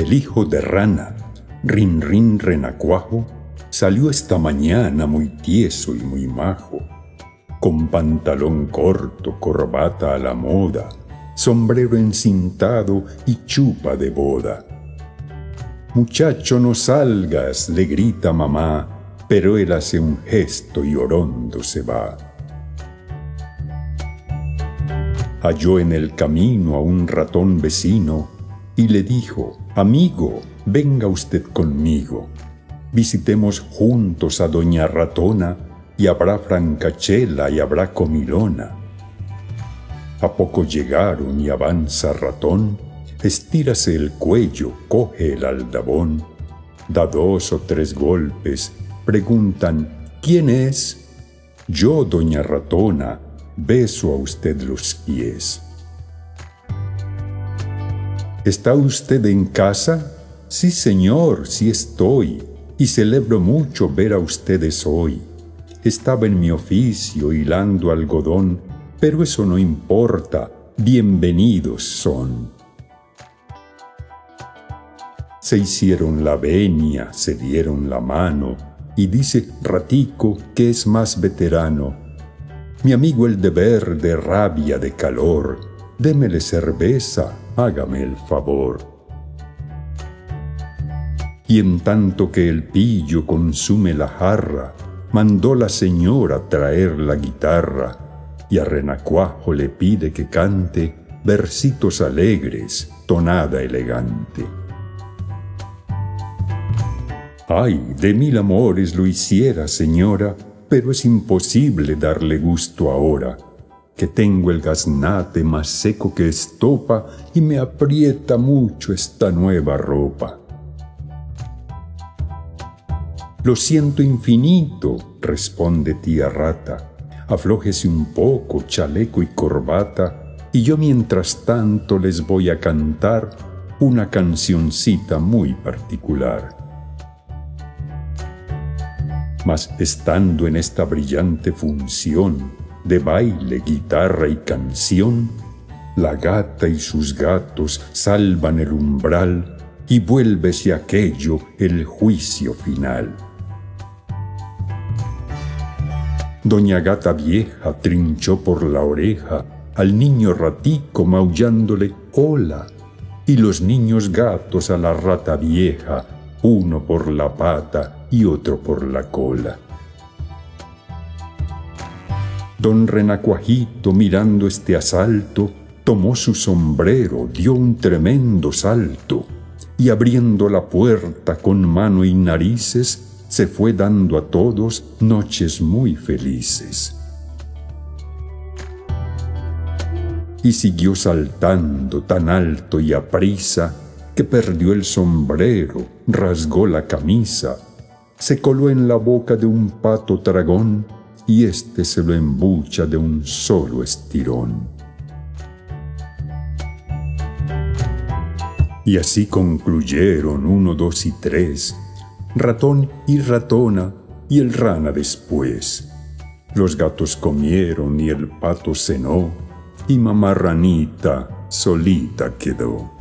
El hijo de rana, Rin Rin Renacuajo, salió esta mañana muy tieso y muy majo, con pantalón corto, corbata a la moda, sombrero encintado y chupa de boda. Muchacho, no salgas, le grita mamá, pero él hace un gesto y orondo se va. Halló en el camino a un ratón vecino y le dijo, Amigo, venga usted conmigo. Visitemos juntos a Doña Ratona y habrá francachela y habrá comilona. A poco llegaron y avanza ratón, estírase el cuello, coge el aldabón, da dos o tres golpes, preguntan, ¿quién es? Yo, doña ratona, beso a usted los pies. ¿Está usted en casa? Sí, señor, sí estoy, y celebro mucho ver a ustedes hoy. Estaba en mi oficio hilando algodón, pero eso no importa, bienvenidos son. Se hicieron la venia, se dieron la mano, y dice Ratico que es más veterano. Mi amigo el deber de rabia, de calor, démele cerveza, hágame el favor. Y en tanto que el pillo consume la jarra, mandó la señora traer la guitarra, y a Renacuajo le pide que cante versitos alegres, tonada elegante. Ay, de mil amores lo hiciera, señora, pero es imposible darle gusto ahora que tengo el gaznate más seco que estopa y me aprieta mucho esta nueva ropa. Lo siento infinito, responde tía rata. Aflójese un poco, chaleco y corbata, y yo mientras tanto les voy a cantar una cancioncita muy particular. Mas estando en esta brillante función, de baile, guitarra y canción, la gata y sus gatos salvan el umbral y vuélvese aquello el juicio final. Doña Gata Vieja trinchó por la oreja al niño ratico maullándole hola, y los niños gatos a la rata vieja, uno por la pata y otro por la cola. Don Renacuajito, mirando este asalto, tomó su sombrero, dio un tremendo salto, y abriendo la puerta con mano y narices, se fue dando a todos noches muy felices. Y siguió saltando tan alto y aprisa, que perdió el sombrero, rasgó la camisa, se coló en la boca de un pato dragón, y éste se lo embucha de un solo estirón. Y así concluyeron uno, dos y tres, ratón y ratona y el rana después. Los gatos comieron y el pato cenó, y mamá ranita solita quedó.